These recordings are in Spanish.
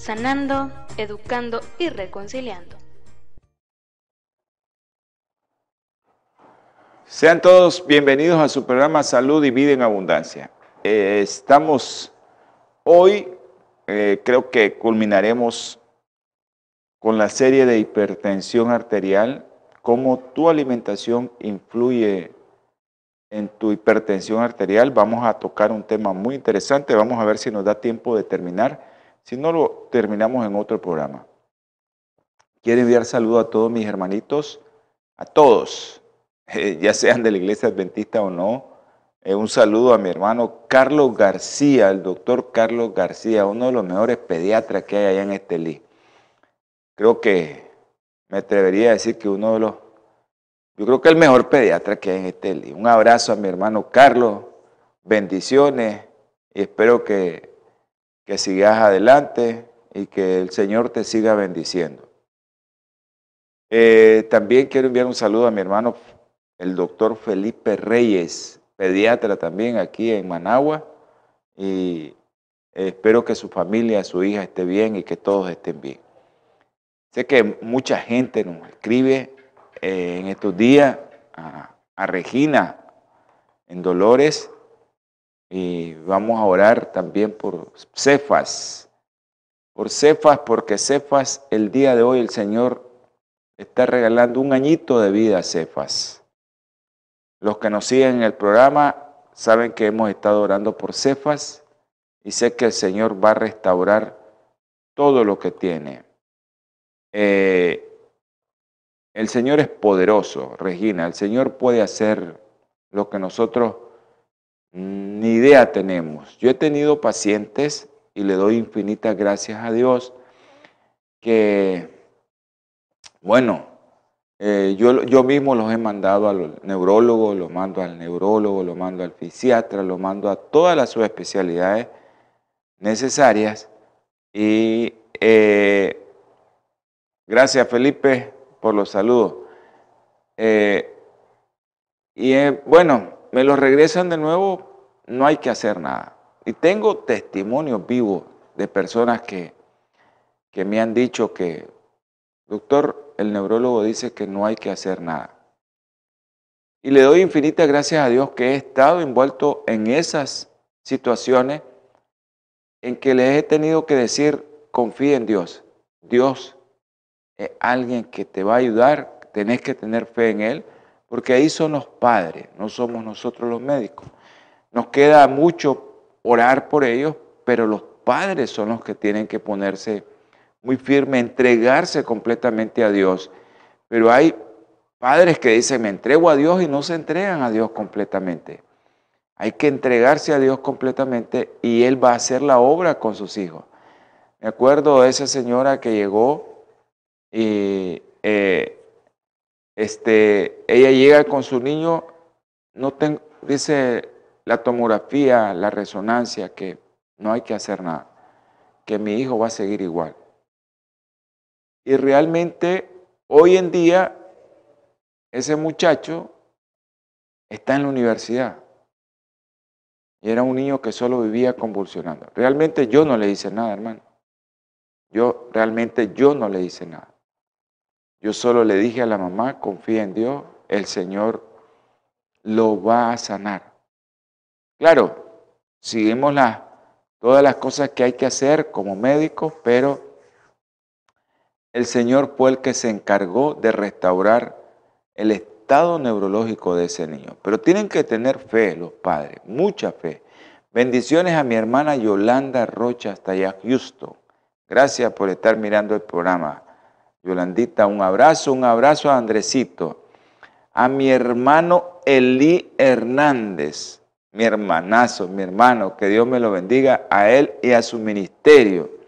sanando, educando y reconciliando. Sean todos bienvenidos a su programa Salud y Vida en Abundancia. Eh, estamos hoy, eh, creo que culminaremos con la serie de hipertensión arterial, cómo tu alimentación influye en tu hipertensión arterial. Vamos a tocar un tema muy interesante, vamos a ver si nos da tiempo de terminar si no lo terminamos en otro programa. Quiero enviar saludo a todos mis hermanitos, a todos, ya sean de la iglesia adventista o no. Eh, un saludo a mi hermano Carlos García, el doctor Carlos García, uno de los mejores pediatras que hay allá en Estelí. Creo que me atrevería a decir que uno de los, yo creo que el mejor pediatra que hay en Estelí. Un abrazo a mi hermano Carlos, bendiciones y espero que que sigas adelante y que el Señor te siga bendiciendo. Eh, también quiero enviar un saludo a mi hermano, el doctor Felipe Reyes, pediatra también aquí en Managua, y espero que su familia, su hija esté bien y que todos estén bien. Sé que mucha gente nos escribe eh, en estos días a, a Regina en Dolores y vamos a orar también por Cefas. Por Cefas, porque Cefas, el día de hoy el Señor está regalando un añito de vida a Cefas. Los que nos siguen en el programa saben que hemos estado orando por Cefas y sé que el Señor va a restaurar todo lo que tiene. Eh, el Señor es poderoso, Regina. El Señor puede hacer lo que nosotros ni idea tenemos. Yo he tenido pacientes y le doy infinitas gracias a Dios que, bueno, eh, yo, yo mismo los he mandado al neurólogo, lo mando al neurólogo, lo mando al fisiatra, lo mando a todas las subespecialidades necesarias. Y eh, gracias Felipe por los saludos. Eh, y bueno, me los regresan de nuevo, no hay que hacer nada. Y tengo testimonios vivos de personas que, que me han dicho que, doctor, el neurólogo dice que no hay que hacer nada. Y le doy infinitas gracias a Dios que he estado envuelto en esas situaciones en que les he tenido que decir, confía en Dios. Dios es alguien que te va a ayudar, tenés que tener fe en Él porque ahí son los padres, no somos nosotros los médicos. Nos queda mucho orar por ellos, pero los padres son los que tienen que ponerse muy firme, entregarse completamente a Dios. Pero hay padres que dicen, me entrego a Dios y no se entregan a Dios completamente. Hay que entregarse a Dios completamente y Él va a hacer la obra con sus hijos. Me acuerdo de esa señora que llegó y eh, este, ella llega con su niño, no dice la tomografía, la resonancia, que no hay que hacer nada, que mi hijo va a seguir igual. Y realmente hoy en día ese muchacho está en la universidad. Y era un niño que solo vivía convulsionando. Realmente yo no le hice nada, hermano. Yo realmente yo no le hice nada. Yo solo le dije a la mamá, confía en Dios, el Señor lo va a sanar. Claro, seguimos todas las cosas que hay que hacer como médicos, pero el Señor fue el que se encargó de restaurar el estado neurológico de ese niño. Pero tienen que tener fe los padres, mucha fe. Bendiciones a mi hermana Yolanda Rocha hasta allá, Houston. Gracias por estar mirando el programa. Yolandita, un abrazo, un abrazo a Andresito, a mi hermano Eli Hernández, mi hermanazo, mi hermano, que Dios me lo bendiga a él y a su ministerio.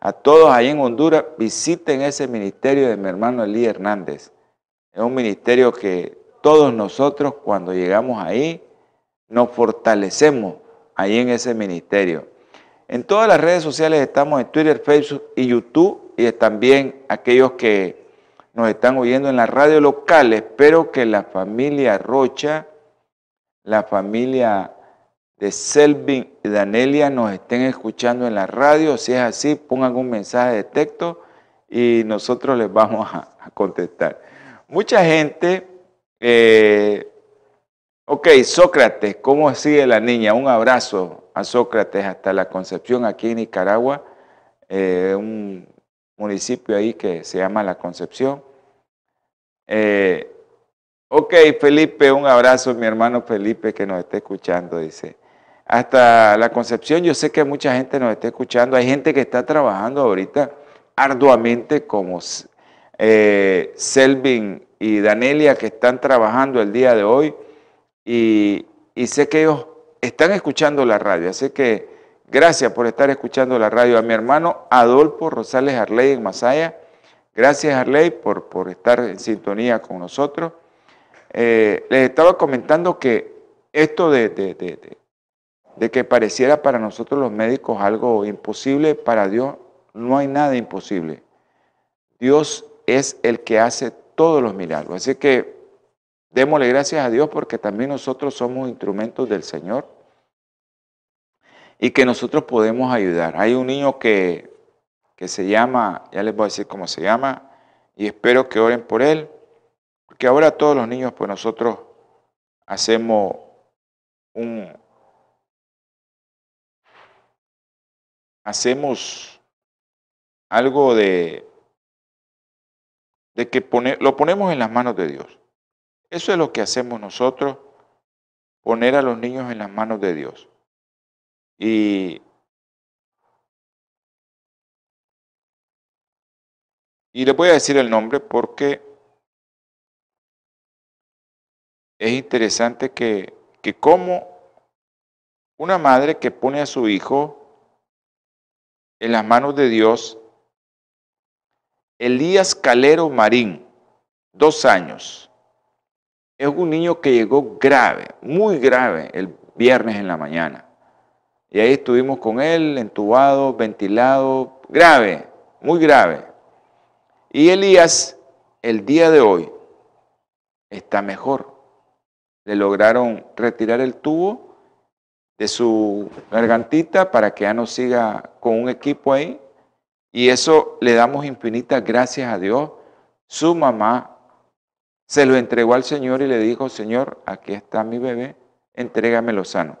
a todos ahí en Honduras, visiten ese ministerio de mi hermano Elí Hernández. Es un ministerio que todos nosotros cuando llegamos ahí nos fortalecemos ahí en ese ministerio. En todas las redes sociales estamos en Twitter, Facebook y YouTube y también aquellos que nos están oyendo en la radio local. Espero que la familia Rocha, la familia de Selvin y Danelia nos estén escuchando en la radio. Si es así, pongan un mensaje de texto y nosotros les vamos a, contestar. Mucha gente, eh, ok, Sócrates, ¿cómo sigue la niña? Un abrazo a Sócrates hasta la Concepción aquí en Nicaragua, eh, un municipio ahí que se llama La Concepción. Eh, ok, Felipe, un abrazo, mi hermano Felipe que nos está escuchando, dice hasta la Concepción. Yo sé que mucha gente nos está escuchando. Hay gente que está trabajando ahorita arduamente como eh, Selvin y Danelia que están trabajando el día de hoy y, sé que ellos están escuchando la radio. Así que gracias por estar escuchando la radio. A mi hermano Adolfo Rosales Arley en Masaya. Gracias Arley por, por estar en sintonía con nosotros. Eh, les estaba comentando que esto de de que pareciera para nosotros los médicos algo imposible, para Dios no hay nada imposible. Dios es el que hace todos los milagros. Así que démosle gracias a Dios porque también nosotros somos instrumentos del Señor y que nosotros podemos ayudar. Hay un niño que, que se llama, ya les voy a decir cómo se llama, y espero que oren por él, porque ahora todos los niños, pues nosotros hacemos un, hacemos algo de, de que lo ponemos en las manos de Dios. Eso es lo que hacemos nosotros, poner a los niños en las manos de Dios. Y, y les voy a decir el nombre porque es interesante que, que como una madre que pone a su hijo en las manos de Dios Elías Calero Marín, dos años. Es un niño que llegó grave, muy grave, el viernes en la mañana. Y ahí estuvimos con él, entubado, ventilado, grave, muy grave. Y Elías, el día de hoy, está mejor. Le lograron retirar el tubo de su gargantita para que ya no siga con un equipo ahí. Y eso le damos infinitas gracias a Dios. Su mamá se lo entregó al Señor y le dijo, Señor, aquí está mi bebé, entrégamelo sano.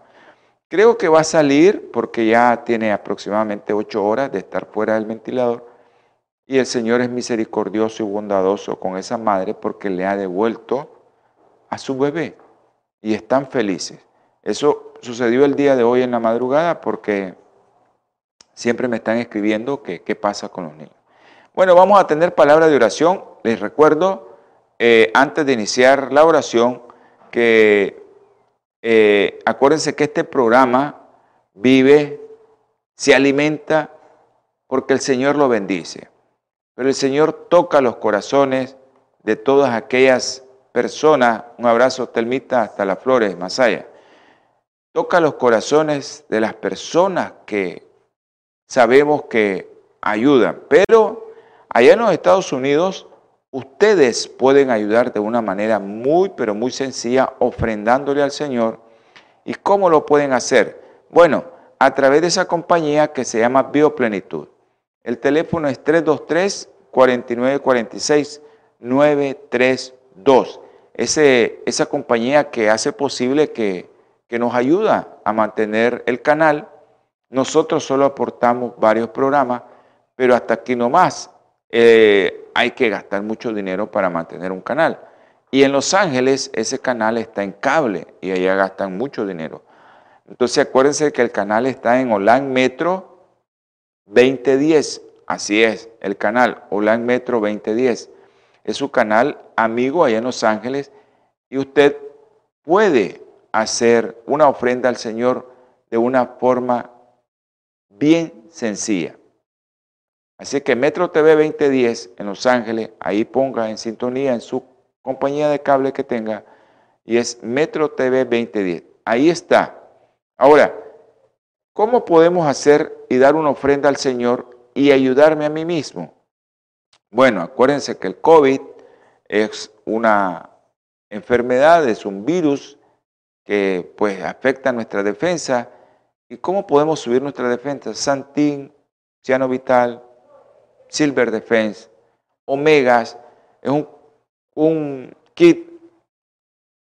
Creo que va a salir porque ya tiene aproximadamente ocho horas de estar fuera del ventilador. Y el Señor es misericordioso y bondadoso con esa madre porque le ha devuelto a su bebé. Y están felices. Eso sucedió el día de hoy en la madrugada porque siempre me están escribiendo que qué pasa con los niños. Bueno, vamos a tener palabra de oración. Les recuerdo, eh, antes de iniciar la oración, que eh, acuérdense que este programa vive, se alimenta porque el Señor lo bendice. Pero el Señor toca los corazones de todas aquellas personas. Un abrazo, Telmita, hasta las flores, Masaya toca los corazones de las personas que sabemos que ayudan. Pero allá en los Estados Unidos, ustedes pueden ayudar de una manera muy, pero muy sencilla, ofrendándole al Señor. ¿Y cómo lo pueden hacer? Bueno, a través de esa compañía que se llama Bioplenitud. El teléfono es 323 4946 932. Ese, esa compañía que hace posible que que nos ayuda a mantener el canal. Nosotros solo aportamos varios programas, pero hasta aquí no más. Eh, hay que gastar mucho dinero para mantener un canal. Y en Los Ángeles ese canal está en cable y allá gastan mucho dinero. Entonces acuérdense que el canal está en Olan Metro 2010. Así es, el canal Olan Metro 2010. Es su canal amigo allá en Los Ángeles y usted puede hacer una ofrenda al Señor de una forma bien sencilla. Así que Metro TV 2010 en Los Ángeles, ahí ponga en sintonía en su compañía de cable que tenga, y es Metro TV 2010. Ahí está. Ahora, ¿cómo podemos hacer y dar una ofrenda al Señor y ayudarme a mí mismo? Bueno, acuérdense que el COVID es una enfermedad, es un virus que pues afecta nuestra defensa. ¿Y cómo podemos subir nuestra defensa? Santín, Ciano Vital, Silver Defense, Omegas, es un, un kit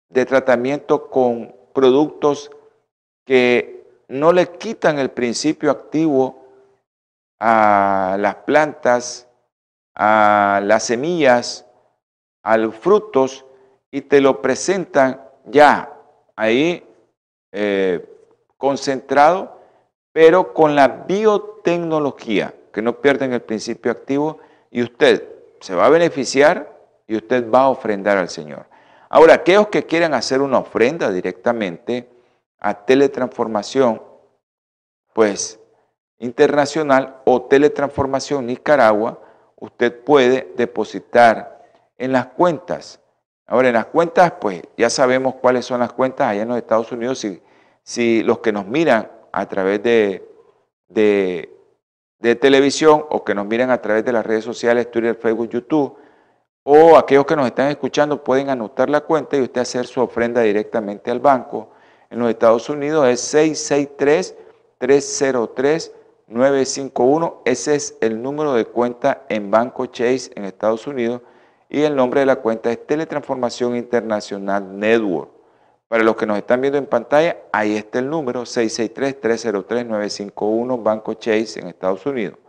de tratamiento con productos que no le quitan el principio activo a las plantas, a las semillas, a los frutos y te lo presentan ya ahí eh, concentrado, pero con la biotecnología, que no pierden el principio activo y usted se va a beneficiar y usted va a ofrendar al Señor. Ahora, aquellos que quieran hacer una ofrenda directamente a teletransformación, pues internacional o teletransformación Nicaragua, usted puede depositar en las cuentas. Ahora, en las cuentas, pues ya sabemos cuáles son las cuentas allá en los Estados Unidos. Si, si los que nos miran a través de, de, de televisión o que nos miran a través de las redes sociales, Twitter, Facebook, YouTube, o aquellos que nos están escuchando pueden anotar la cuenta y usted hacer su ofrenda directamente al banco. En los Estados Unidos es 663-303-951. Ese es el número de cuenta en Banco Chase en Estados Unidos y el nombre de la cuenta es Teletransformación Internacional Network. Para los que nos están viendo en pantalla, ahí está el número 663-303-951 Banco Chase en Estados Unidos.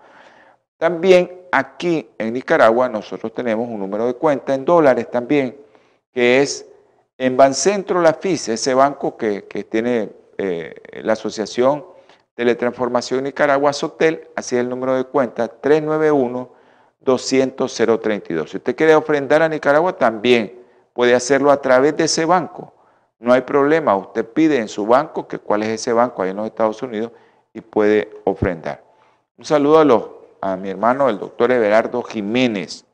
También aquí en Nicaragua nosotros tenemos un número de cuenta en dólares también, que es en Bancentro La FIS, ese banco que, tiene eh, la Asociación Teletransformación Nicaragua, Sotel, así es el número de cuenta, 391 200 032. Si usted quiere ofrendar a Nicaragua, también puede hacerlo a través de ese banco. No hay problema, usted pide en su banco que cuál es ese banco ahí en los Estados Unidos y puede ofrendar. Un saludo a los a mi hermano, el doctor Everardo Jiménez,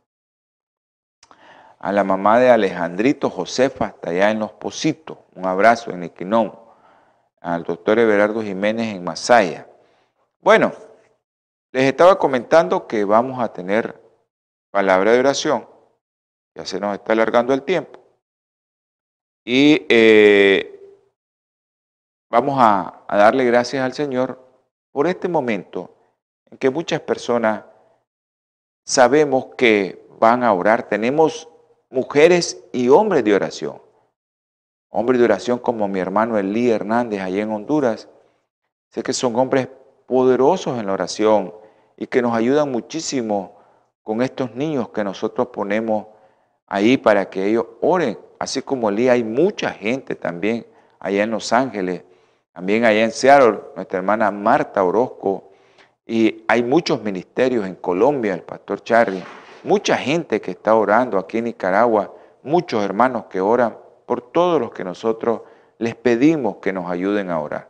a la mamá de Alejandrito Josefa, hasta allá en Los Positos, un abrazo en Equinón, al doctor Everardo Jiménez en Masaya. Bueno, les estaba comentando que vamos a tener palabra de oración, ya se nos está alargando el tiempo, y eh, vamos a darle gracias al Señor por este momento en que muchas personas sabemos que van a orar. Tenemos mujeres y hombres de oración. Hombres de oración como mi hermano Elí Hernández allá en Honduras. Sé que son hombres poderosos en la oración y que nos ayudan muchísimo con estos niños que nosotros ponemos ahí para que ellos oren. Así como Elí, hay mucha gente también allá en Los Ángeles, también allá en Seattle, nuestra hermana Marta Orozco y hay muchos ministerios en Colombia, el pastor Charlie, mucha gente que está orando aquí en Nicaragua, muchos hermanos que oran por todos los que nosotros les pedimos que nos ayuden a orar.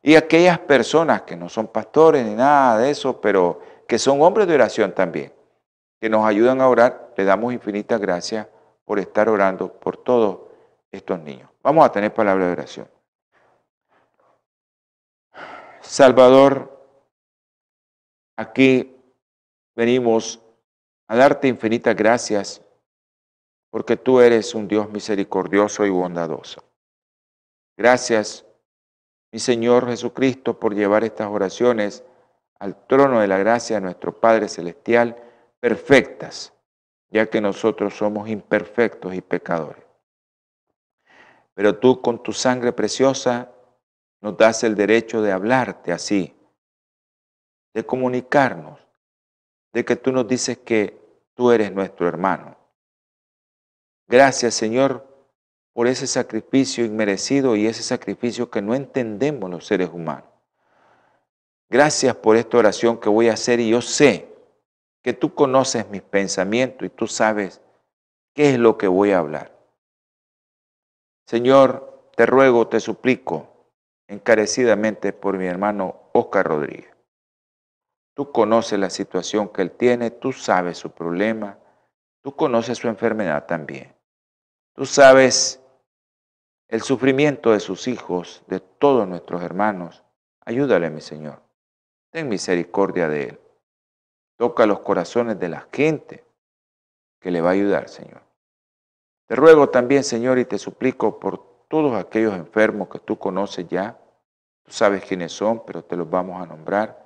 Y aquellas personas que no son pastores ni nada de eso, pero que son hombres de oración también, que nos ayudan a orar, le damos infinitas gracias por estar orando por todos estos niños. Vamos a tener palabra de oración. Salvador, Aquí venimos a darte infinitas gracias porque tú eres un Dios misericordioso y bondadoso. Gracias, mi Señor Jesucristo, por llevar estas oraciones al trono de la gracia de nuestro Padre Celestial, perfectas, ya que nosotros somos imperfectos y pecadores. Pero tú con tu sangre preciosa nos das el derecho de hablarte así, de comunicarnos, de que tú nos dices que tú eres nuestro hermano. Gracias, Señor, por ese sacrificio inmerecido y ese sacrificio que no entendemos los seres humanos. Gracias por esta oración que voy a hacer y yo sé que tú conoces mis pensamientos y tú sabes qué es lo que voy a hablar. Señor, te ruego, te suplico encarecidamente por mi hermano Oscar Rodríguez Tú conoces la situación que él tiene, tú sabes su problema, tú conoces su enfermedad también. Tú sabes el sufrimiento de sus hijos, de todos nuestros hermanos. Ayúdale, mi Señor. Ten misericordia de él. Toca los corazones de la gente que le va a ayudar, Señor. Te ruego también, Señor, y te suplico por todos aquellos enfermos que tú conoces ya. Tú sabes quiénes son, pero te los vamos a nombrar.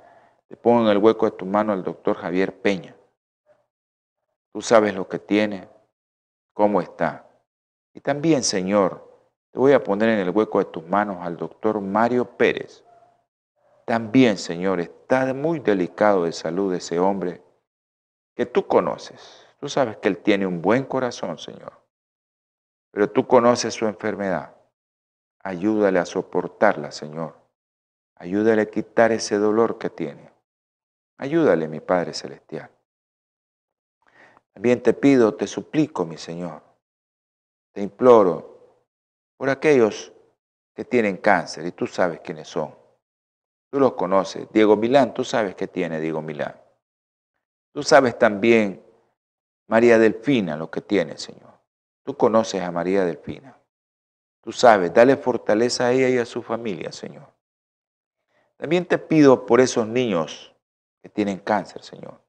Te pongo en el hueco de tu mano al doctor Javier Peña. Tú sabes lo que tiene, cómo está. Y también, Señor, te voy a poner en el hueco de tus manos al doctor Mario Pérez. También, Señor, está muy delicado de salud ese hombre que tú conoces. Tú sabes que él tiene un buen corazón, Señor. Pero tú conoces su enfermedad. Ayúdale a soportarla, Señor. Ayúdale a quitar ese dolor que tiene. Ayúdale, mi Padre Celestial. También te pido, te suplico, mi Señor. Te imploro por aquellos que tienen cáncer y tú sabes quiénes son. Tú los conoces. Diego Milán, tú sabes qué tiene Diego Milán. Tú sabes también María Delfina lo que tiene, Señor. Tú conoces a María Delfina. Tú sabes, dale fortaleza a ella y a su familia, Señor. También te pido por esos niños que tienen cáncer, Señor.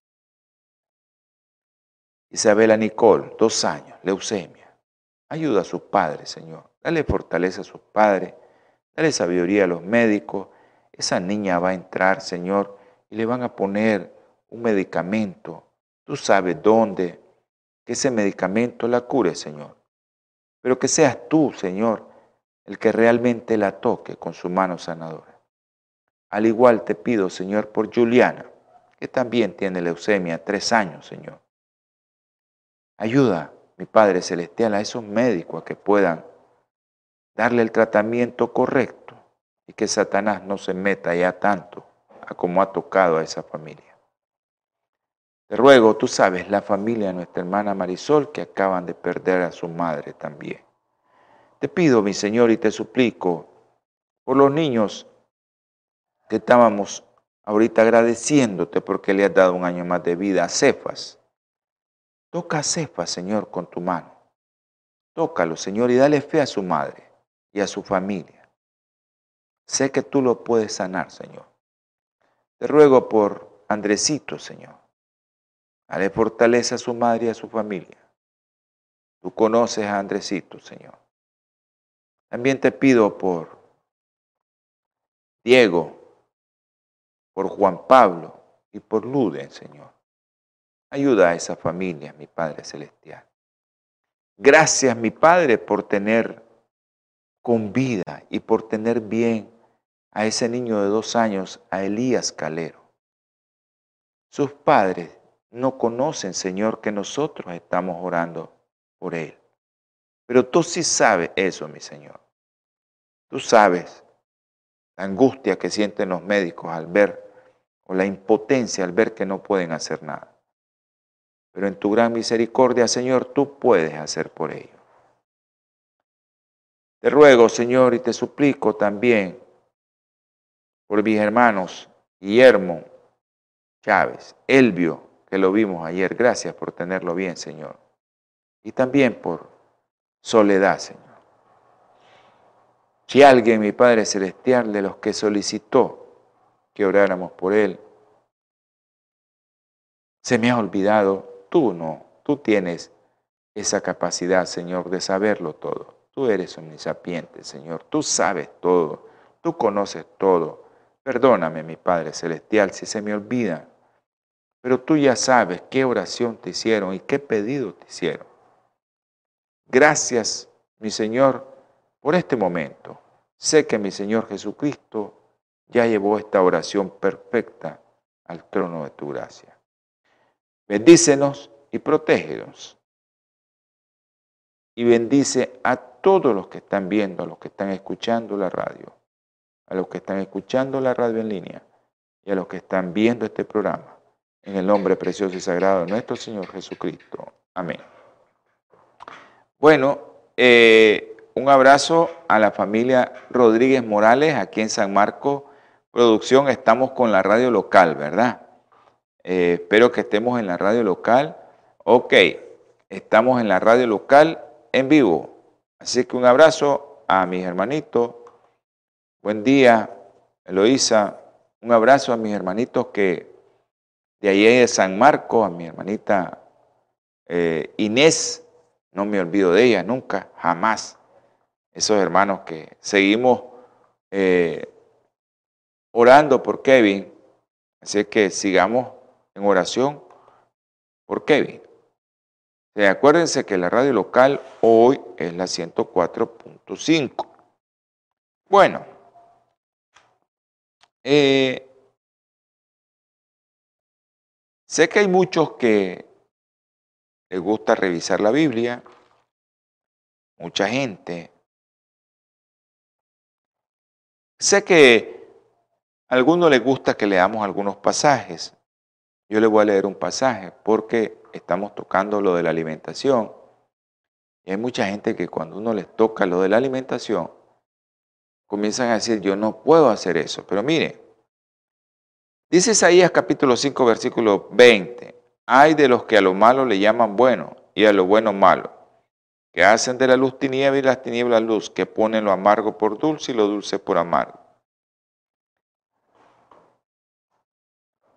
Isabela Nicole, dos años, leucemia. Ayuda a sus padres, Señor. Dale fortaleza a sus padres. Dale sabiduría a los médicos esa niña va a entrar, Señor, y le van a poner un medicamento. Tú sabes dónde, que ese medicamento la cure, Señor. Pero que seas tú, Señor, el que realmente la toque con su mano sanadora. Al igual te pido, Señor, por Juliana, que también tiene leucemia, tres años, Señor. Ayuda, mi Padre Celestial, a esos médicos a que puedan darle el tratamiento correcto y que Satanás no se meta ya tanto a como ha tocado a esa familia. Te ruego, tú sabes, la familia de nuestra hermana Marisol que acaban de perder a su madre también. Te pido, mi Señor, y te suplico por los niños que estábamos ahorita agradeciéndote porque le has dado un año más de vida a Cefas. Toca a Cefas, Señor, con tu mano. Tócalo, Señor, y dale fe a su madre y a su familia. Sé que tú lo puedes sanar, Señor. Te ruego por Andresito, Señor. Dale fortaleza a su madre y a su familia. Tú conoces a Andresito, Señor. También te pido por Diego, por Juan Pablo y por Luden, Señor. Ayuda a esa familia, mi Padre Celestial. Gracias, mi Padre, por tener con vida y por tener bien a ese niño de dos años, a Elías Calero. Sus padres no conocen, Señor, que nosotros estamos orando por él. Pero tú sí sabes eso, mi Señor. Tú sabes la angustia que sienten los médicos al ver, o la impotencia al ver que no pueden hacer nada. Pero en tu gran misericordia, Señor, tú puedes hacer por ellos. Te ruego, Señor, y te suplico también por mis hermanos Guillermo Chávez, Elvio, que lo vimos ayer. Gracias por tenerlo bien, Señor. Y también por Soledad, Señor. Si alguien, mi Padre Celestial, de los que solicitó que oráramos por él, se me ha olvidado, tú no, tú tienes esa capacidad, Señor, de saberlo todo. Tú eres omnisapiente, Señor, tú sabes todo, tú conoces todo. Perdóname, mi Padre Celestial, si se me olvida, pero tú ya sabes qué oración te hicieron y qué pedido te hicieron. Gracias, mi Señor, por este momento. Sé que mi Señor Jesucristo ya llevó esta oración perfecta al trono de tu gracia. Bendícenos y protégenos. Y bendice a todos los que están viendo, a los que están escuchando la radio a los que están escuchando la radio en línea y a los que están viendo este programa. En el nombre precioso y sagrado de nuestro Señor Jesucristo. Amén. Bueno, eh, un abrazo a la familia Rodríguez Morales aquí en San Marcos. Producción, estamos con la radio local, ¿verdad? Eh, espero que estemos en la radio local. Ok, estamos en la radio local en vivo. Así que un abrazo a mis hermanitos. Buen día, Eloísa. Un abrazo a mis hermanitos que de ahí de San Marco, a mi hermanita eh, Inés. No me olvido de ella nunca, jamás. Esos hermanos que seguimos eh, orando por Kevin. Así que sigamos en oración por Kevin. acuérdense que la radio local hoy es la 104.5. Bueno, eh, sé que hay muchos que les gusta revisar la Biblia, mucha gente. Sé que a algunos les gusta que leamos algunos pasajes. Yo les voy a leer un pasaje porque estamos tocando lo de la alimentación. Y hay mucha gente que cuando uno les toca lo de la alimentación, comienzan a decir, yo no puedo hacer eso. Pero mire, dice Isaías capítulo 5, versículo 20, hay de los que a lo malo le llaman bueno y a lo bueno malo, que hacen de la luz tiniebla y las tinieblas luz, que ponen lo amargo por dulce y lo dulce por amargo.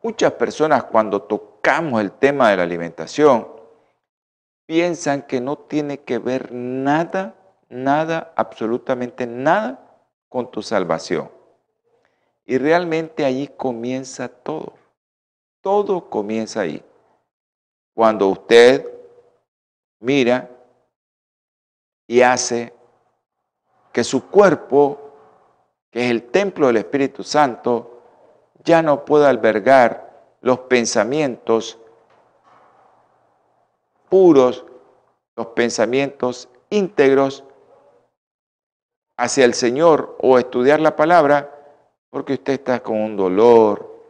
Muchas personas cuando tocamos el tema de la alimentación piensan que no tiene que ver nada, nada, absolutamente nada con tu salvación. Y realmente allí comienza todo. Todo comienza ahí. Cuando usted mira y hace que su cuerpo, que es el templo del Espíritu Santo, ya no pueda albergar los pensamientos puros, los pensamientos íntegros hacia el Señor o estudiar la palabra, porque usted está con un dolor,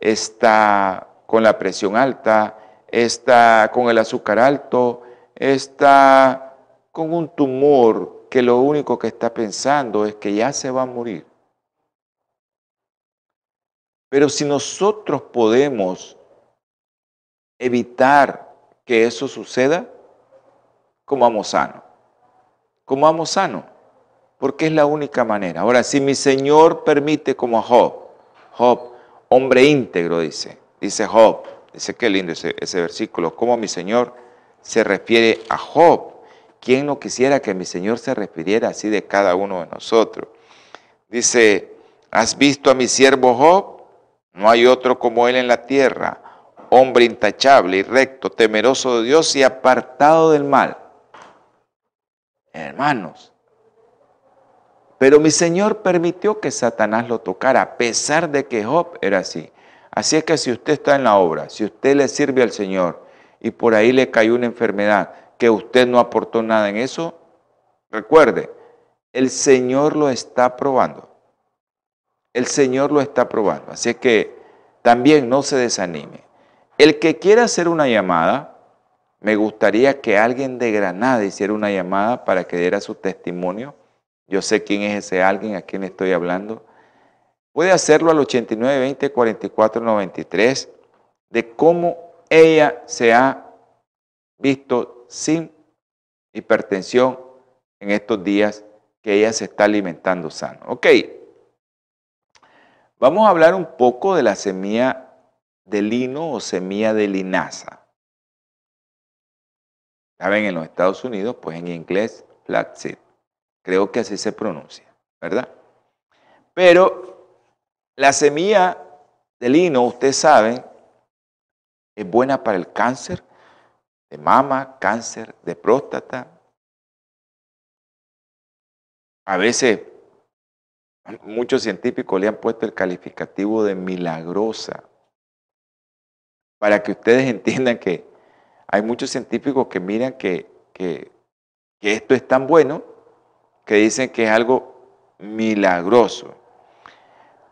está con la presión alta, está con el azúcar alto, está con un tumor que lo único que está pensando es que ya se va a morir. Pero si nosotros podemos evitar que eso suceda, comamos sano. Comamos sano, porque es la única manera. Ahora, si mi Señor permite como a Job, Job, hombre íntegro, dice, dice Job, dice qué lindo ese, ese versículo, como mi Señor se refiere a Job. ¿Quién no quisiera que mi Señor se refiriera así de cada uno de nosotros? Dice, ¿has visto a mi siervo Job? No hay otro como Él en la tierra, hombre intachable y recto, temeroso de Dios y apartado del mal. Hermanos, pero mi Señor permitió que Satanás lo tocara, a pesar de que Job era así. Así es que si usted está en la obra, si usted le sirve al Señor y por ahí le cayó una enfermedad que usted no aportó nada en eso, recuerde, el Señor lo está probando el Señor lo está probando. Así que también no se desanime. El que quiera hacer una llamada, me gustaría que alguien de Granada hiciera una llamada para que diera su testimonio. Yo sé quién es ese alguien a quien estoy hablando. Puede hacerlo al 89 20 44 93 de cómo ella se ha visto sin hipertensión en estos días que ella se está alimentando sano. Ok, Vamos a hablar un poco de la semilla de lino o semilla de linaza. Saben, en los Estados Unidos, pues en inglés, flaxseed. Creo que así se pronuncia, ¿verdad? Pero la semilla de lino, ustedes saben, es buena para el cáncer de mama, cáncer de próstata. A veces Muchos científicos le han puesto el calificativo de milagrosa para que ustedes entiendan que hay muchos científicos que miran que, que, esto es tan bueno que dicen que es algo milagroso.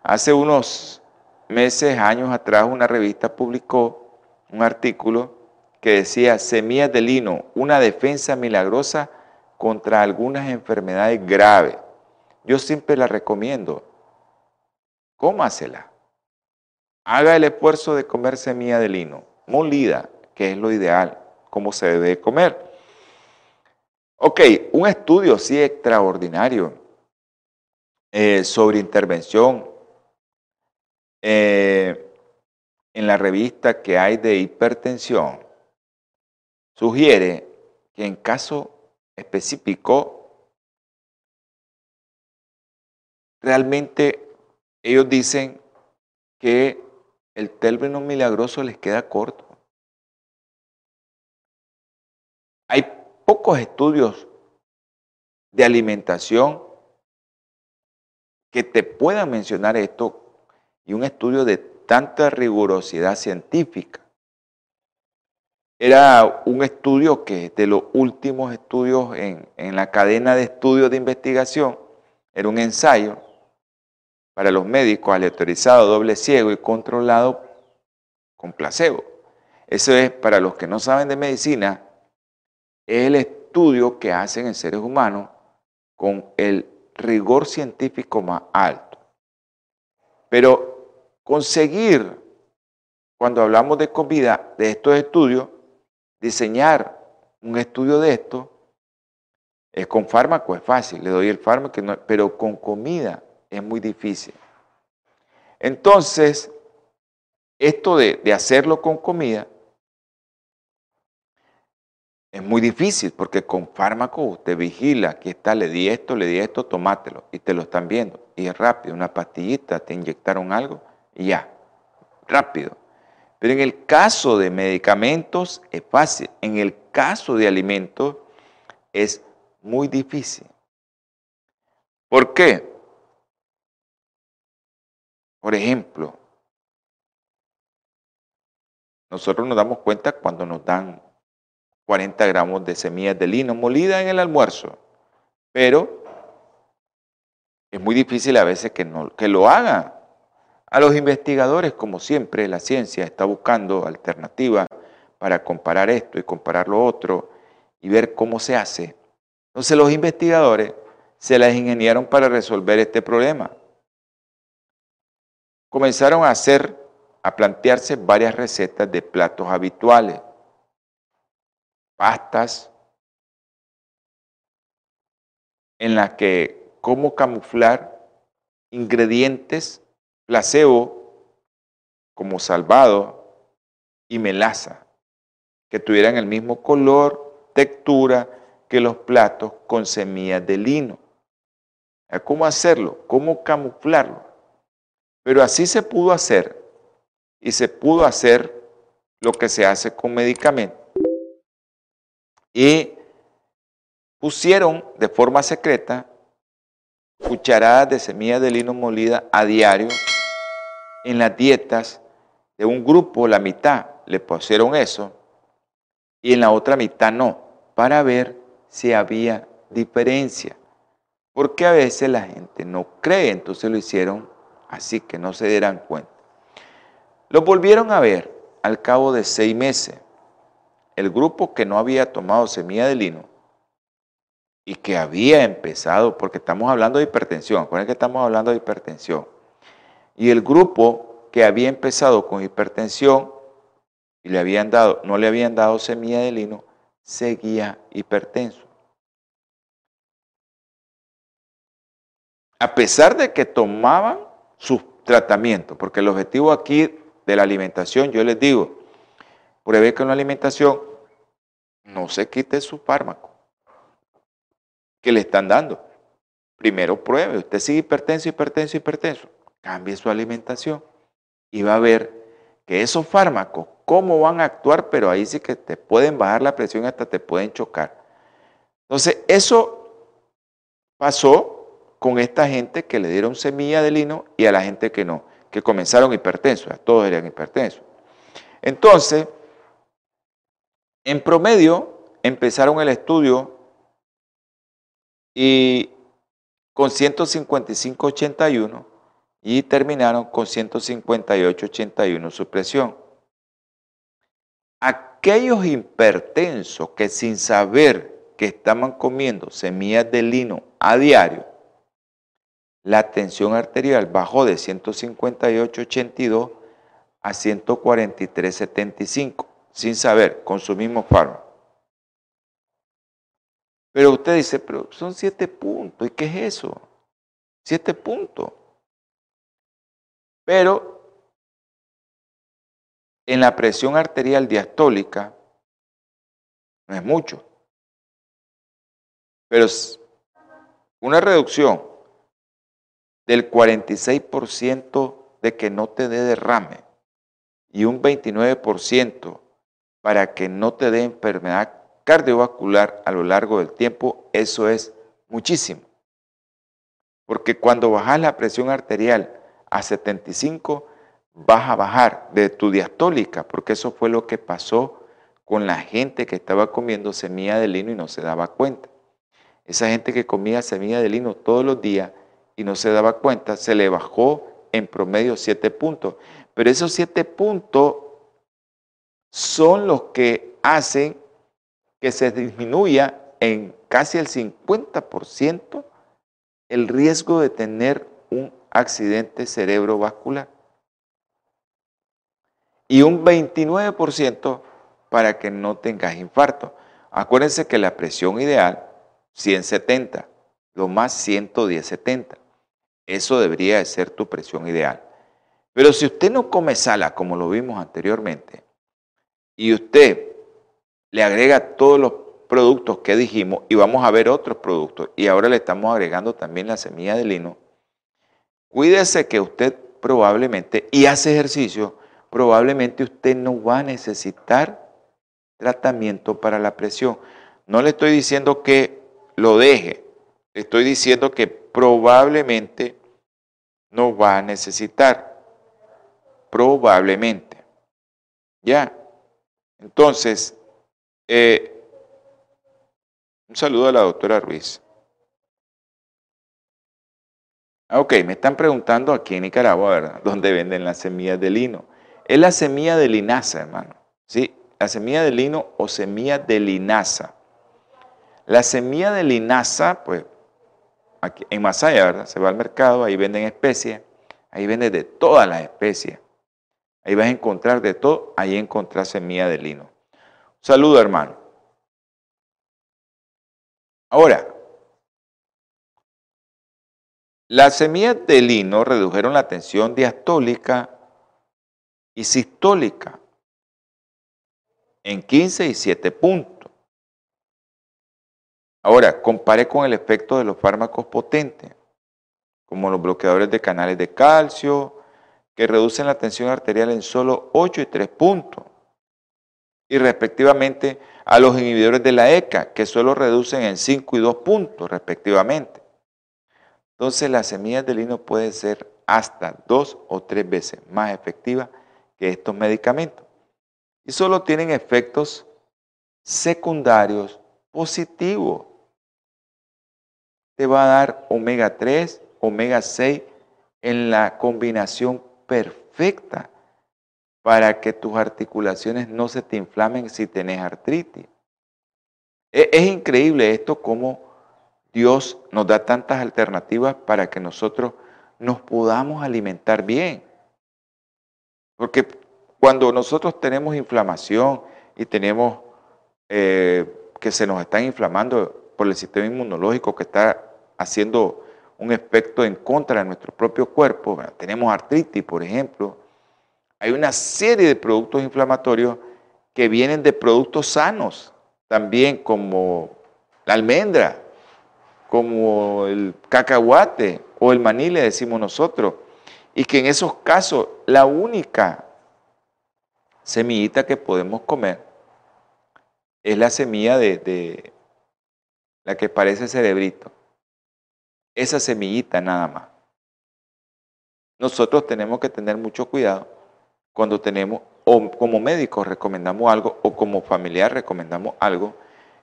Hace unos meses, años atrás, una revista publicó un artículo que decía Semillas de lino, una defensa milagrosa contra algunas enfermedades graves. Yo siempre la recomiendo. Cómasela. haga el esfuerzo de comer semilla de lino, molida, que es lo ideal, como se debe comer. Ok, un estudio sí extraordinario eh, sobre intervención eh, en la revista que hay de hipertensión sugiere que en caso específico, realmente ellos dicen que el término milagroso les queda corto. Pocos estudios de alimentación que te puedan mencionar esto y un estudio de tanta rigurosidad científica. Era un estudio que de los últimos estudios en, en la cadena de estudios de investigación, era un ensayo para los médicos aleatorizado, doble ciego y controlado con placebo. Eso es, para los que no saben de medicina, el estudio que hacen en seres humanos con el rigor científico más alto. Pero conseguir, cuando hablamos de comida, de estos estudios, diseñar un estudio de esto, es con fármaco es fácil, le doy el fármaco, pero con comida es muy difícil. Entonces, esto de, hacerlo con comida es muy difícil porque con fármaco usted vigila, aquí está, le di esto, le di esto, tomátelo y te lo están viendo. Y es rápido, una pastillita, te inyectaron algo y ya, rápido. Pero en el caso de medicamentos es fácil, en el caso de alimentos es muy difícil. ¿Por qué? Por ejemplo, nosotros nos damos cuenta cuando nos dan 40 gramos de semillas de lino molida en el almuerzo, pero es muy difícil a veces que, no, que lo hagan. A los investigadores, como siempre, la ciencia está buscando alternativas para comparar esto y comparar lo otro y ver cómo se hace. Entonces los investigadores se las ingeniaron para resolver este problema comenzaron a hacer, a plantearse varias recetas de platos habituales, pastas, en las que cómo camuflar ingredientes placebo como salvado y melaza, que tuvieran el mismo color, textura que los platos con semillas de lino. ¿Cómo hacerlo? ¿Cómo camuflarlo? Pero así se pudo hacer y se pudo hacer lo que se hace con medicamentos. Y pusieron de forma secreta cucharadas de semillas de lino molida a diario en las dietas de un grupo, la mitad le pusieron eso y en la otra mitad no, para ver si había diferencia. Porque a veces la gente no cree, entonces lo hicieron así que no se dieran cuenta. Lo volvieron a ver al cabo de seis meses. El grupo que no había tomado semilla de lino y que había empezado, porque estamos hablando de hipertensión, acuérdense que estamos hablando de hipertensión, y el grupo que había empezado con hipertensión y le habían dado, no le habían dado semilla de lino, seguía hipertenso. A pesar de que tomaban sus tratamientos, porque el objetivo aquí de la alimentación, yo les digo, pruebe con la alimentación no se quite su fármaco que le están dando. Primero pruebe, usted sigue hipertenso, hipertenso, hipertenso, cambie su alimentación y va a ver que esos fármacos, cómo van a actuar, pero ahí sí que te pueden bajar la presión, hasta te pueden chocar. Entonces, eso pasó con esta gente que le dieron semilla de lino y a la gente que no, que comenzaron hipertensos, todos eran hipertensos. Entonces, en promedio, empezaron el estudio y con 155.81 y terminaron con 158.81 su presión. Aquellos hipertensos que sin saber que estaban comiendo semillas de lino a diario, la tensión arterial bajó de 158,82 a 143.75, sin saber, consumimos fármaco. Pero usted dice, pero son siete puntos, ¿y qué es eso? Siete puntos. Pero en la presión arterial diastólica no es mucho. Pero una reducción del 46% de que no te dé derrame y un 29% para que no te dé enfermedad cardiovascular a lo largo del tiempo, eso es muchísimo. Porque cuando bajas la presión arterial a 75, vas a bajar de tu diastólica, porque eso fue lo que pasó con la gente que estaba comiendo semilla de lino y no se daba cuenta. Esa gente que comía semilla de lino todos los días y no se daba cuenta, se le bajó en promedio 7 puntos. Pero esos 7 puntos son los que hacen que se disminuya en casi el 50% el riesgo de tener un accidente cerebrovascular y un 29% para que no tengas infarto. Acuérdense que la presión ideal, 170, lo más 110-70. Eso debería de ser tu presión ideal. Pero si usted no come sala, como lo vimos anteriormente, y usted le agrega todos los productos que dijimos, y vamos a ver otros productos, y ahora le estamos agregando también la semilla de lino, cuídese que usted probablemente, y hace ejercicio, probablemente usted no va a necesitar tratamiento para la presión. No le estoy diciendo que lo deje, le estoy diciendo que probablemente no va a necesitar. Probablemente. ¿Ya? Entonces, eh, un saludo a la doctora Ruiz. Ah, ok, me están preguntando aquí en Nicaragua, ¿verdad? ¿Dónde venden las semillas de lino? Es la semilla de linaza, hermano. ¿Sí? La semilla de lino o semilla de linaza. La semilla de linaza, pues, aquí en Masaya, ¿verdad? Se va al mercado, ahí venden especies, ahí venden de todas las especies. Ahí vas a encontrar de todo, ahí encontrar semilla de lino. Saludo, hermano. Ahora, las semillas de lino redujeron la tensión diastólica y sistólica en 15 y 7 puntos. Ahora, compare con el efecto de los fármacos potentes, como los bloqueadores de canales de calcio, que reducen la tensión arterial en solo 8 y 3 puntos, y respectivamente a los inhibidores de la ECA, que solo reducen en 5 y 2 puntos, respectivamente. Entonces, las semillas de lino pueden ser hasta dos o tres veces más efectivas que estos medicamentos. Y solo tienen efectos secundarios positivos. Te va a dar omega 3, omega 6 en la combinación perfecta para que tus articulaciones no se te inflamen si tenés artritis. E, es, increíble esto como Dios nos da tantas alternativas para que nosotros nos podamos alimentar bien. Porque cuando nosotros tenemos inflamación y tenemos eh, que se nos están inflamando por el sistema inmunológico que está haciendo un efecto en contra de nuestro propio cuerpo, tenemos artritis, por ejemplo, hay una serie de productos inflamatorios que vienen de productos sanos, también como la almendra, como el cacahuate o el maní, le decimos nosotros. Y que en esos casos la única semillita que podemos comer es la semilla de, la que parece cerebrito. Esa semillita nada más. Nosotros tenemos que tener mucho cuidado cuando tenemos, o como médicos recomendamos algo, o como familiar recomendamos algo.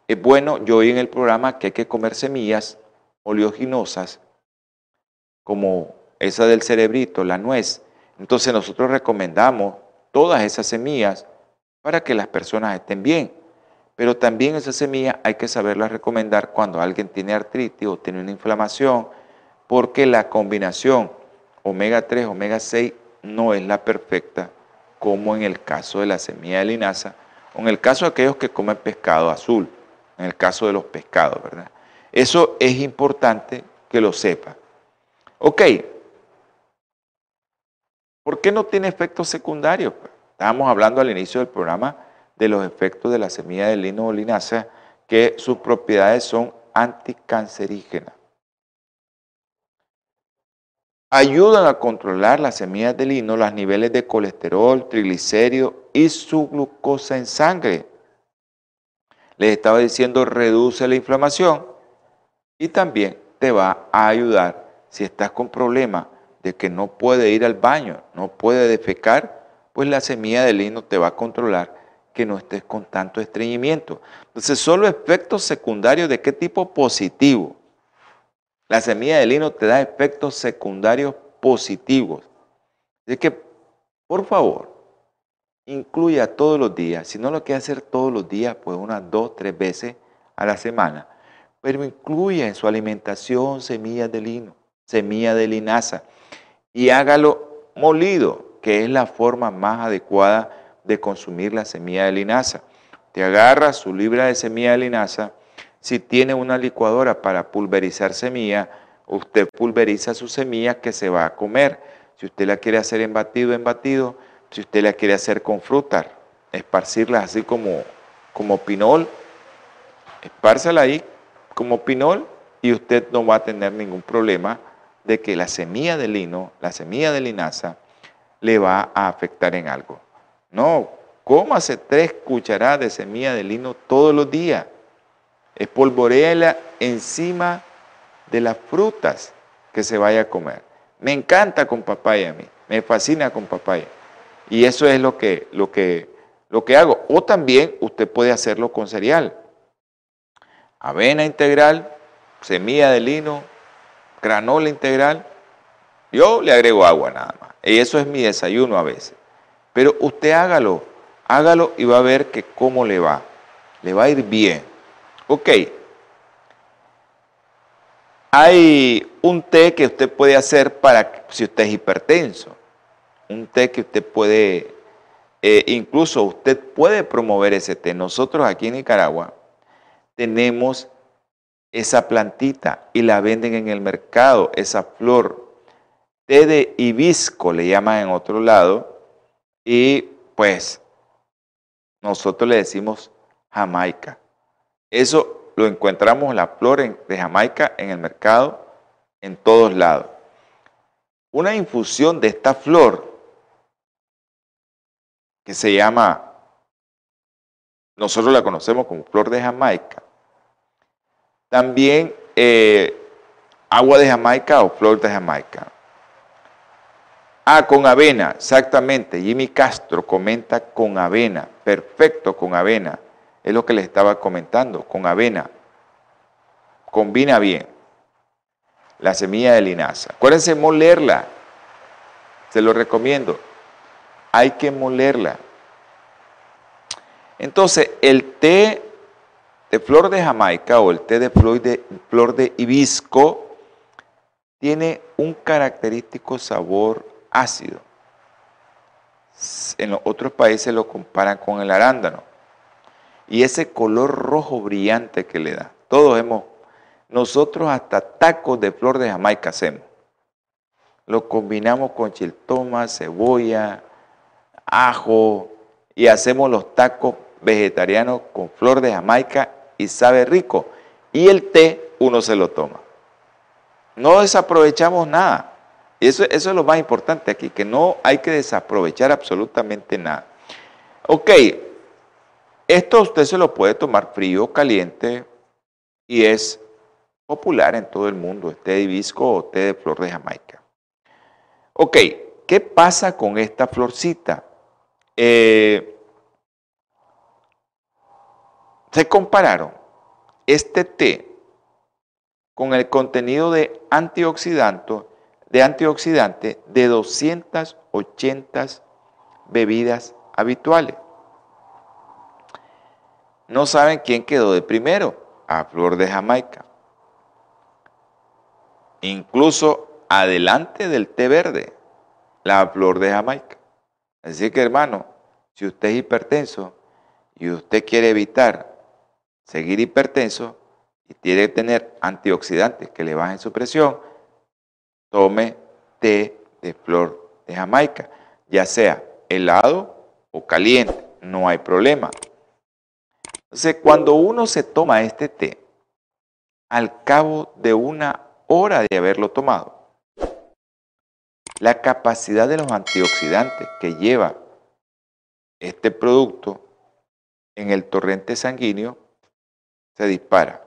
Es bueno, yo oí en el programa que hay que comer semillas oleoginosas como esa del cerebrito, la nuez. Entonces nosotros recomendamos todas esas semillas para que las personas estén bien. Pero también esas semillas hay que saberlas recomendar cuando alguien tiene artritis o tiene una inflamación, porque la combinación omega 3, omega 6 no es la perfecta como en el caso de la semilla de linaza, o en el caso de aquellos que comen pescado azul, en el caso de los pescados, ¿verdad? Eso es importante que lo sepa. Ok, ¿por qué no tiene efectos secundarios? Estábamos hablando al inicio del programa de los efectos de la semilla de lino o linaza, que sus propiedades son anticancerígenas. Ayudan a controlar las semillas de lino, los niveles de colesterol, triglicéridos y su glucosa en sangre. Les estaba diciendo, reduce la inflamación y también te va a ayudar si estás con problemas de que no puede ir al baño, no puede defecar, pues la semilla de lino te va a controlar que no estés con tanto estreñimiento. Entonces, solo efectos secundarios de qué tipo positivo. La semilla de lino te da efectos secundarios positivos. Así que, por favor, incluya todos los días. Si no lo quiere hacer todos los días, pues unas dos, tres veces a la semana. Pero incluya en su alimentación semillas de lino, semilla de linaza y hágalo molido que es la forma más adecuada de consumir la semilla de linaza. Te agarra su libra de semilla de linaza. Si tiene una licuadora para pulverizar semilla, usted pulveriza su semilla que se va a comer. Si usted la quiere hacer en batido, en batido. Si usted la quiere hacer con fruta, esparcirla así como, como pinol, espárzala ahí como pinol y usted no va a tener ningún problema de que la semilla de lino, la semilla de linaza, le va a afectar en algo. No, cómase tres cucharadas de semilla de lino todos los días. Espolvoreala encima de las frutas que se vaya a comer. Me encanta con papaya a mí, me fascina con papaya. Y eso es lo que, lo que, lo que hago. O también usted puede hacerlo con cereal. Avena integral, semilla de lino, granola integral. Yo le agrego agua nada más. Y eso es mi desayuno a veces. Pero usted hágalo, hágalo y va a ver que cómo le va. Le va a ir bien. Ok. Hay un té que usted puede hacer para si usted es hipertenso. Un té que usted puede, eh, incluso usted puede promover ese té. Nosotros aquí en Nicaragua tenemos esa plantita y la venden en el mercado, esa flor té de hibisco, le llaman en otro lado, y pues nosotros le decimos Jamaica. Eso lo encontramos la flor de Jamaica en el mercado en todos lados. Una infusión de esta flor que se llama, nosotros la conocemos como flor de Jamaica, también eh, agua de Jamaica o flor de Jamaica. Ah, con avena, exactamente. Jimmy Castro comenta con avena. Perfecto, con avena. Es lo que les estaba comentando, con avena. Combina bien. La semilla de linaza. Acuérdense molerla. Se lo recomiendo. Hay que molerla. Entonces, el té de flor de Jamaica o el té de flor de, flor de hibisco tiene un característico sabor ácido. En los otros países lo comparan con el arándano. Y ese color rojo brillante que le da. Todos hemos, nosotros hasta tacos de flor de Jamaica hacemos. Lo combinamos con chiltoma, cebolla, ajo y hacemos los tacos vegetarianos con flor de Jamaica y sabe rico. Y el té uno se lo toma. No desaprovechamos nada. Eso, eso es lo más importante aquí, que no hay que desaprovechar absolutamente nada. Ok, esto usted se lo puede tomar frío o caliente y es popular en todo el mundo, té de hibisco o té de flor de Jamaica. Ok, ¿qué pasa con esta florcita? Eh, se compararon este té con el contenido de antioxidantes de antioxidante de 280 bebidas habituales. No saben quién quedó de primero, a Flor de Jamaica. Incluso adelante del té verde, la Flor de Jamaica. Así que hermano, si usted es hipertenso y usted quiere evitar seguir hipertenso y tiene que tener antioxidantes que le bajen su presión, tome té de flor de Jamaica, ya sea helado o caliente, no hay problema. Entonces, cuando uno se toma este té, al cabo de una hora de haberlo tomado, la capacidad de los antioxidantes que lleva este producto en el torrente sanguíneo se dispara.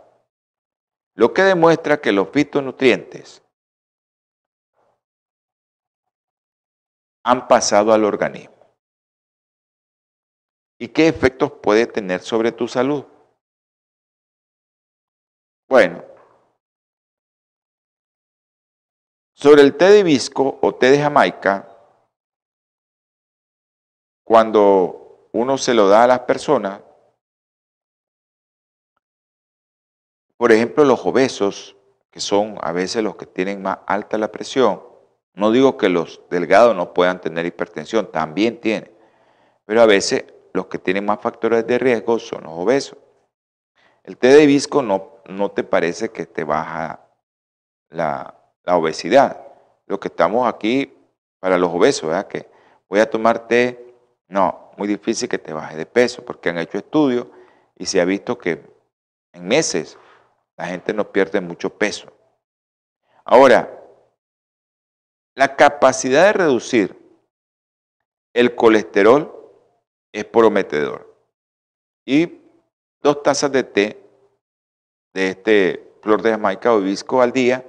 Lo que demuestra que los fitonutrientes han pasado al organismo. ¿Y qué efectos puede tener sobre tu salud? Bueno, sobre el té de hibisco o té de Jamaica, cuando uno se lo da a las personas, por ejemplo, los obesos, que son a veces los que tienen más alta la presión, no digo que los delgados no puedan tener hipertensión, también tienen, pero a veces los que tienen más factores de riesgo son los obesos. El té de hibisco no, no te parece que te baja la, la obesidad. Lo que estamos aquí para los obesos, ¿verdad? Que voy a tomar té, no, muy difícil que te baje de peso, porque han hecho estudios y se ha visto que en meses la gente no pierde mucho peso. Ahora, la capacidad de reducir el colesterol es prometedor. Y dos tazas de té de este flor de Jamaica o hibisco al día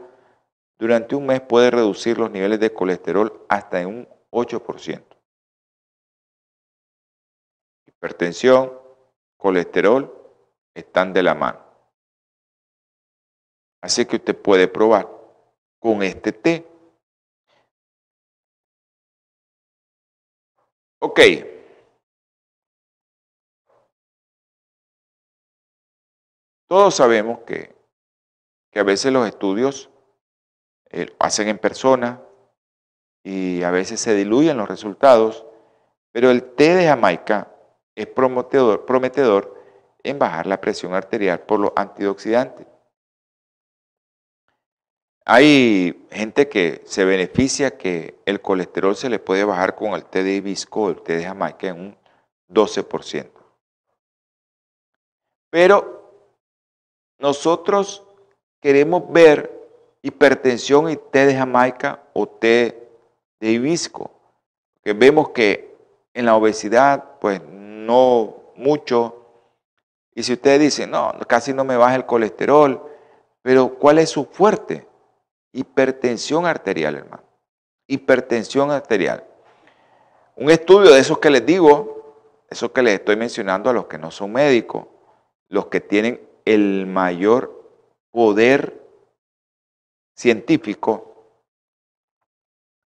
durante un mes puede reducir los niveles de colesterol hasta en un 8%. Hipertensión, colesterol están de la mano. Así que usted puede probar con este té. Ok. Todos sabemos que, que a veces los estudios eh, hacen en persona y a veces se diluyen los resultados, pero el té de Jamaica es prometedor, prometedor en bajar la presión arterial por los antioxidantes. Hay gente que se beneficia que el colesterol se le puede bajar con el té de hibisco el té de Jamaica en un 12%. Pero nosotros queremos ver hipertensión y té de Jamaica o té de hibisco, que vemos que en la obesidad, pues no mucho. Y si usted dice, no, casi no me baja el colesterol, pero ¿cuál es su fuerte? Hipertensión arterial, hermano. Hipertensión arterial. Un estudio de esos que les digo, esos que les estoy mencionando a los que no son médicos, los que tienen el mayor poder científico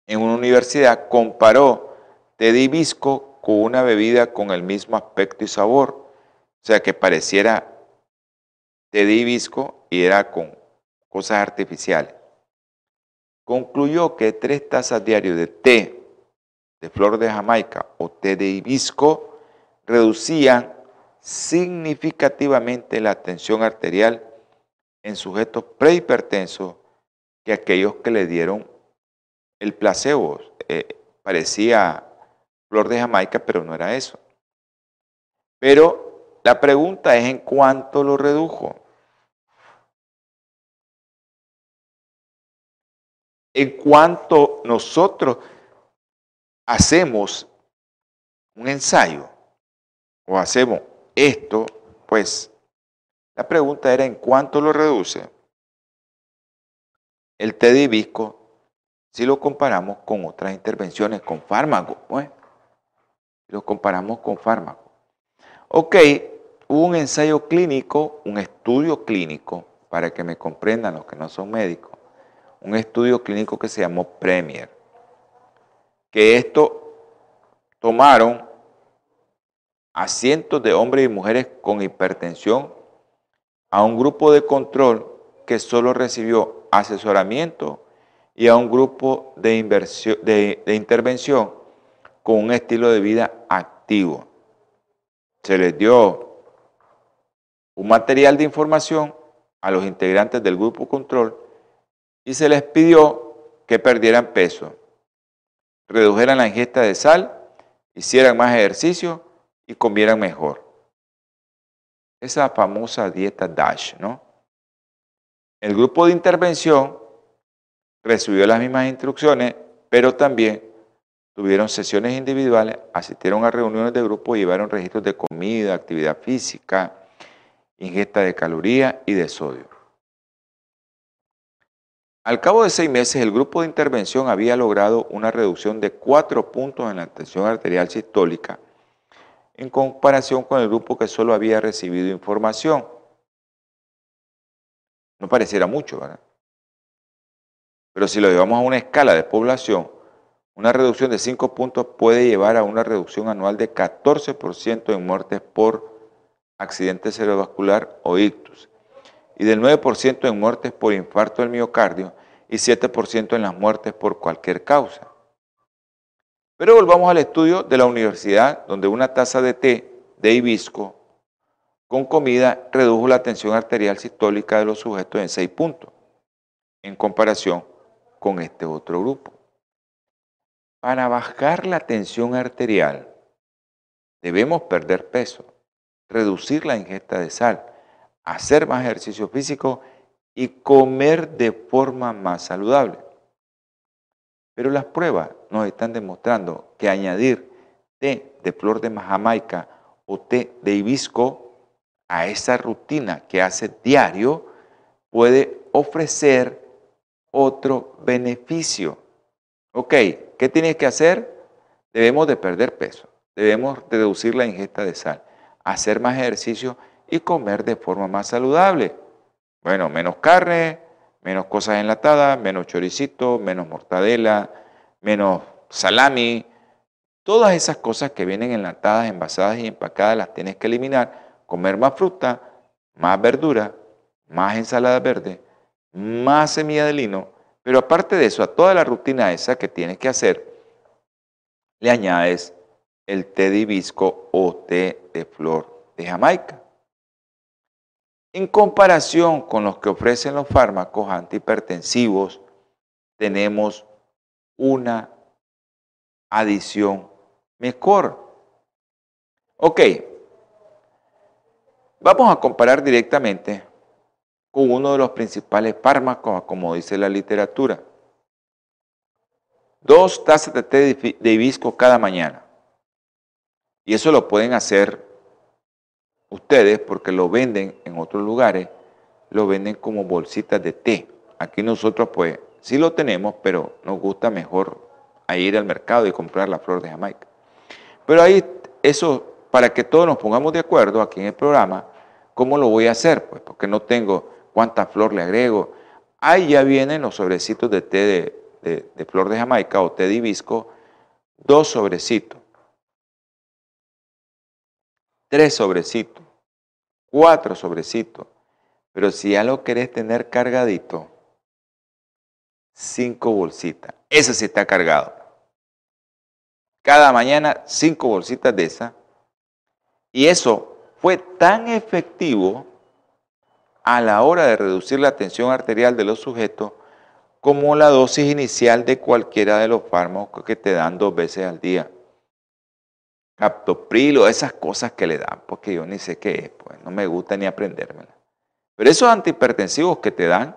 en una universidad comparó té de hibisco con una bebida con el mismo aspecto y sabor. O sea, que pareciera té de hibisco y era con cosas artificiales. Concluyó que tres tazas diarias de té de flor de Jamaica o té de hibisco reducían significativamente la tensión arterial en sujetos prehipertensos que aquellos que le dieron el placebo. Eh, parecía flor de Jamaica, pero no era eso. Pero la pregunta es en cuánto lo redujo. En cuanto nosotros hacemos un ensayo o hacemos esto, pues, la pregunta era en cuánto lo reduce el hibisco si lo comparamos con otras intervenciones, con fármacos, pues. Si lo comparamos con fármacos. Ok, hubo un ensayo clínico, un estudio clínico, para que me comprendan los que no son médicos, un estudio clínico que se llamó Premier, que esto tomaron a cientos de hombres y mujeres con hipertensión a un grupo de control que solo recibió asesoramiento y a un grupo de, de, intervención con un estilo de vida activo. Se les dio un material de información a los integrantes del grupo control y se les pidió que perdieran peso, redujeran la ingesta de sal, hicieran más ejercicio y comieran mejor. Esa famosa dieta DASH, ¿no? El grupo de intervención recibió las mismas instrucciones, pero también tuvieron sesiones individuales, asistieron a reuniones de grupo, llevaron registros de comida, actividad física, ingesta de calorías y de sodio. Al cabo de seis meses, el grupo de intervención había logrado una reducción de cuatro puntos en la tensión arterial sistólica en comparación con el grupo que solo había recibido información. No pareciera mucho, ¿verdad? Pero si lo llevamos a una escala de población, una reducción de 5 puntos puede llevar a una reducción anual de 14% en muertes por accidente cerebrovascular o ictus, y del 9% en muertes por infarto del miocardio y 7% en las muertes por cualquier causa. Pero volvamos al estudio de la universidad, donde una taza de té de hibisco con comida redujo la tensión arterial sistólica de los sujetos en 6 puntos, en comparación con este otro grupo. Para bajar la tensión arterial, debemos perder peso, reducir la ingesta de sal, hacer más ejercicio físico y comer de forma más saludable. Pero las pruebas nos están demostrando que añadir té de flor de Jamaica o té de hibisco a esa rutina que hace diario puede ofrecer otro beneficio. Ok, ¿qué tienes que hacer? Debemos de perder peso, debemos reducir la ingesta de sal, hacer más ejercicio y comer de forma más saludable. Bueno, menos carne, menos cosas enlatadas, menos choricito, menos mortadela, menos salami. Todas esas cosas que vienen enlatadas, envasadas y empacadas las tienes que eliminar. Comer más fruta, más verdura, más ensalada verde, más semilla de lino, pero aparte de eso, a toda la rutina esa que tienes que hacer, le añades el té de hibisco o té de flor de Jamaica. En comparación con los que ofrecen los fármacos antihipertensivos, tenemos una adición mejor. Ok, vamos a comparar directamente con uno de los principales fármacos, como dice la literatura. Dos tazas de té de hibisco cada mañana. Y eso lo pueden hacer ustedes porque lo venden en otros lugares, lo venden como bolsitas de té. Aquí nosotros pues sí lo tenemos, pero nos gusta mejor ir al mercado y comprar la flor de Jamaica. Pero ahí eso, para que todos nos pongamos de acuerdo aquí en el programa, ¿cómo lo voy a hacer? Pues porque no tengo cuánta flor le agrego. Ahí ya vienen los sobrecitos de té de, flor de Jamaica o té de hibisco, dos sobrecitos, tres sobrecitos, cuatro sobrecitos. Pero si ya lo querés tener cargadito, cinco bolsitas. Ese sí está cargado. Cada mañana cinco bolsitas de esa. Y eso fue tan efectivo a la hora de reducir la tensión arterial de los sujetos como la dosis inicial de cualquiera de los fármacos que te dan dos veces al día. Captopril o esas cosas que le dan, porque yo ni sé qué es, pues no me gusta ni aprendérmela. Pero esos antihipertensivos que te dan,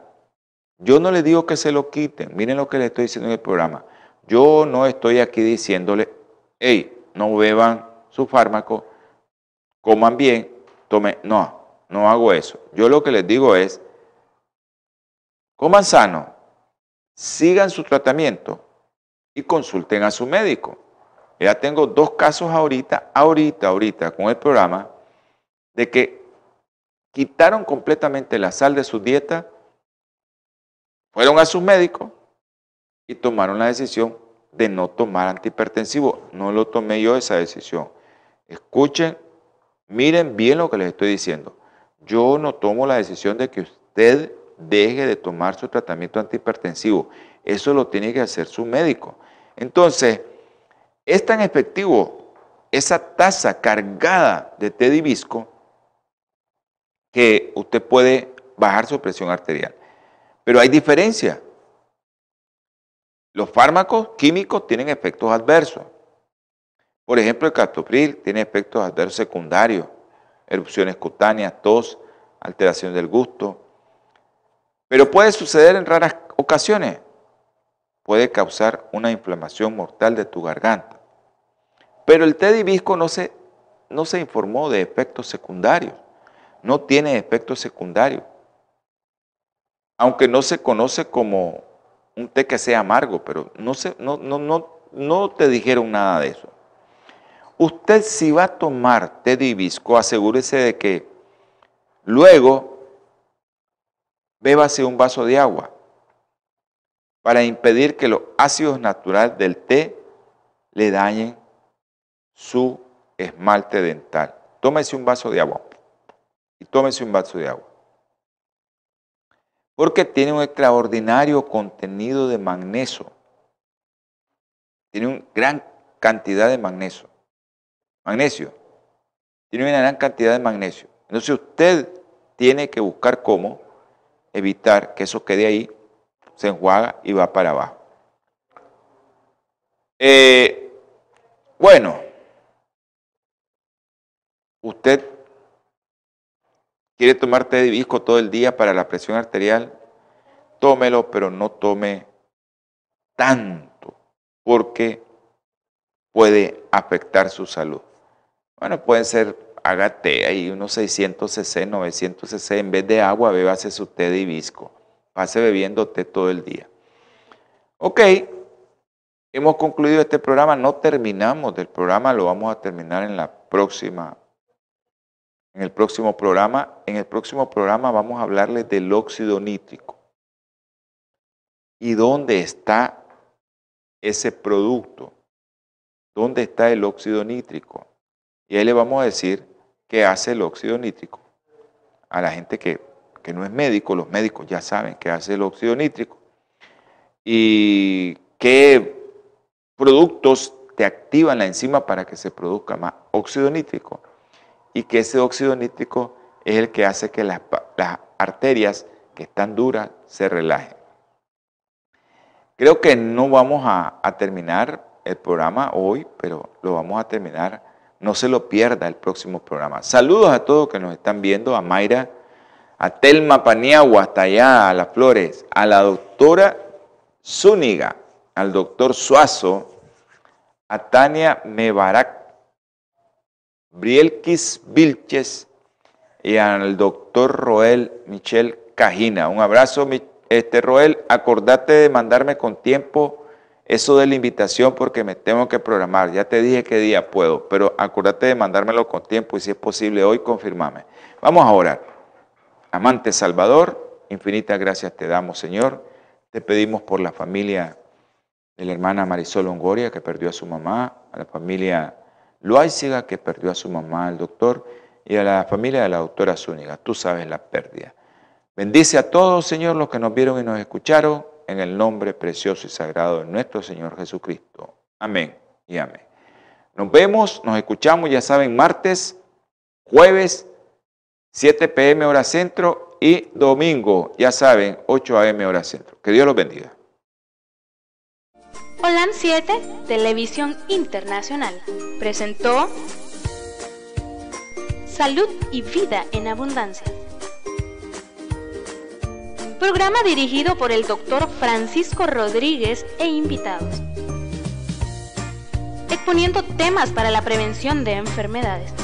yo no les digo que se lo quiten. Miren lo que les estoy diciendo en el programa. Yo no estoy aquí diciéndole, hey, no beban su fármaco, coman bien, tomen. No, no hago eso. Yo lo que les digo es, coman sano, sigan su tratamiento y consulten a su médico. Ya tengo dos casos ahorita, ahorita, ahorita con el programa, de que quitaron completamente la sal de su dieta, fueron a su médico y tomaron la decisión de no tomar antihipertensivo. No lo tomé yo esa decisión. Escuchen, miren bien lo que les estoy diciendo yo no tomo la decisión de que usted deje de tomar su tratamiento antihipertensivo. Eso lo tiene que hacer su médico. Entonces, Es tan efectivo esa taza cargada de té hibisco que usted puede bajar su presión arterial. Pero hay diferencia. Los fármacos químicos tienen efectos adversos. Por ejemplo, el captopril tiene efectos adversos secundarios, erupciones cutáneas, tos, alteración del gusto. Pero puede suceder en raras ocasiones. Puede causar una inflamación mortal de tu garganta. Pero el té de hibisco no se, no se informó de efectos secundarios. No tiene efectos secundarios. Aunque no se conoce como un té que sea amargo, pero no, se, no, no, no, no te dijeron nada de eso. Usted si va a tomar té de hibisco, asegúrese de que luego bébase un vaso de agua para impedir que los ácidos naturales del té le dañen su esmalte dental. Tómese un vaso de agua y tómese un vaso de agua. Porque tiene un extraordinario contenido de magnesio. Tiene una gran cantidad de magnesio. Magnesio. Tiene una gran cantidad de magnesio. Entonces usted tiene que buscar cómo evitar que eso quede ahí, se enjuaga y va para abajo. Eh, bueno, usted quiere tomar té de hibisco todo el día para la presión arterial, tómelo, pero no tome tanto, porque puede afectar su salud. Bueno, pueden ser, haga té ahí unos 600 cc, 900 cc, en vez de agua, bébase su té de hibisco. Pase bebiendo té todo el día. Ok, hemos concluido este programa, no terminamos del programa, lo vamos a terminar en la próxima en el próximo programa. En el próximo programa vamos a hablarles del óxido nítrico. ¿Y dónde está ese producto? ¿Dónde está el óxido nítrico? Y ahí le vamos a decir qué hace el óxido nítrico. A la gente que, que no es médico, los médicos ya saben qué hace el óxido nítrico. Y qué productos te activan la enzima para que se produzca más óxido nítrico y que ese óxido nítrico es el que hace que las, arterias que están duras se relajen. Creo que no vamos a, a, terminar el programa hoy, pero lo vamos a terminar. No se lo pierda el próximo programa. Saludos a todos que nos están viendo, a Mayra, a Telma Paniagua, hasta allá, a Las Flores, a la doctora Zúñiga, al doctor Suazo, a Tania Mebarak Brielkis Vilches y al doctor Roel Michel Cajina. Un abrazo, este Roel. Acordate de mandarme con tiempo eso de la invitación porque me tengo que programar. Ya te dije qué día puedo, pero acordate de mandármelo con tiempo y si es posible hoy, confirmame. Vamos a orar. Amante Salvador, infinitas gracias te damos, Señor. Te pedimos por la familia de la hermana Marisol Longoria que perdió a su mamá, a la familia Loaiziga, que perdió a su mamá, el doctor, y a la familia de la doctora Zúñiga. Tú sabes la pérdida. Bendice a todos, Señor, los que nos vieron y nos escucharon, en el nombre precioso y sagrado de nuestro Señor Jesucristo. Amén y amén. Nos vemos, nos escuchamos, ya saben, martes, jueves, 7 pm hora centro y domingo, ya saben, 8 am hora centro. Que Dios los bendiga. Holan 7, Televisión Internacional, presentó Salud y Vida en Abundancia. Programa dirigido por el doctor Francisco Rodríguez e invitados. Exponiendo temas para la prevención de enfermedades.